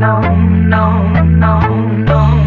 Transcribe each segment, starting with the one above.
no, no, no, no.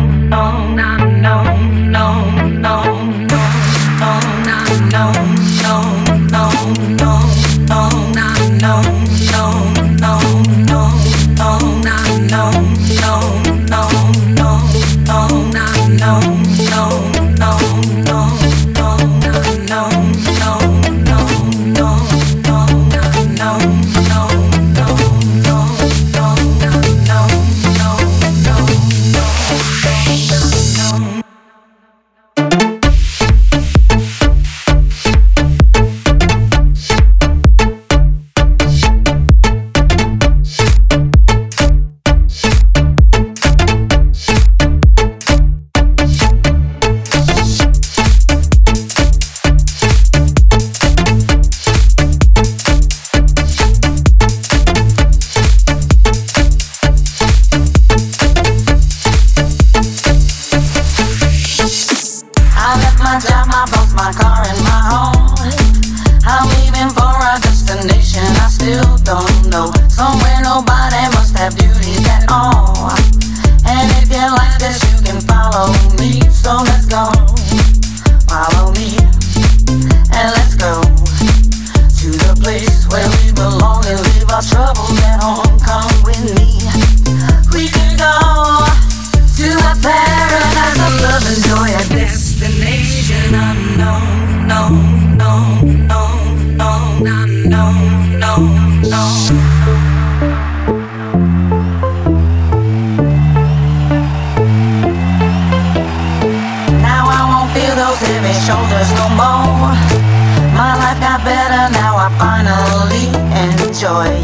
Let's go. Follow me. And let's go to the place where we belong and leave our troubles at home. Come with me. We can go to a paradise of love and joy, a destination unknown. No, no, no, no, no.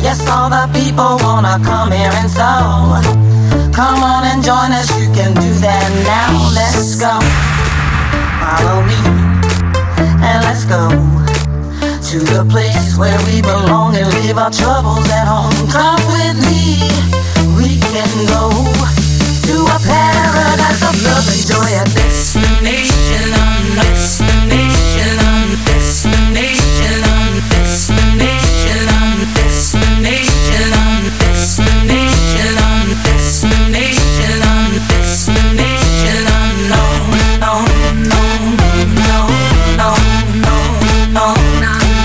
Yes, all the people wanna come here and so. Come on and join us. You can do that now. Let's go. Follow me and let's go to the place where we belong and leave our troubles at home. Come with me. We can go to a paradise of love and joy, a destination, a destination.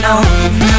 não.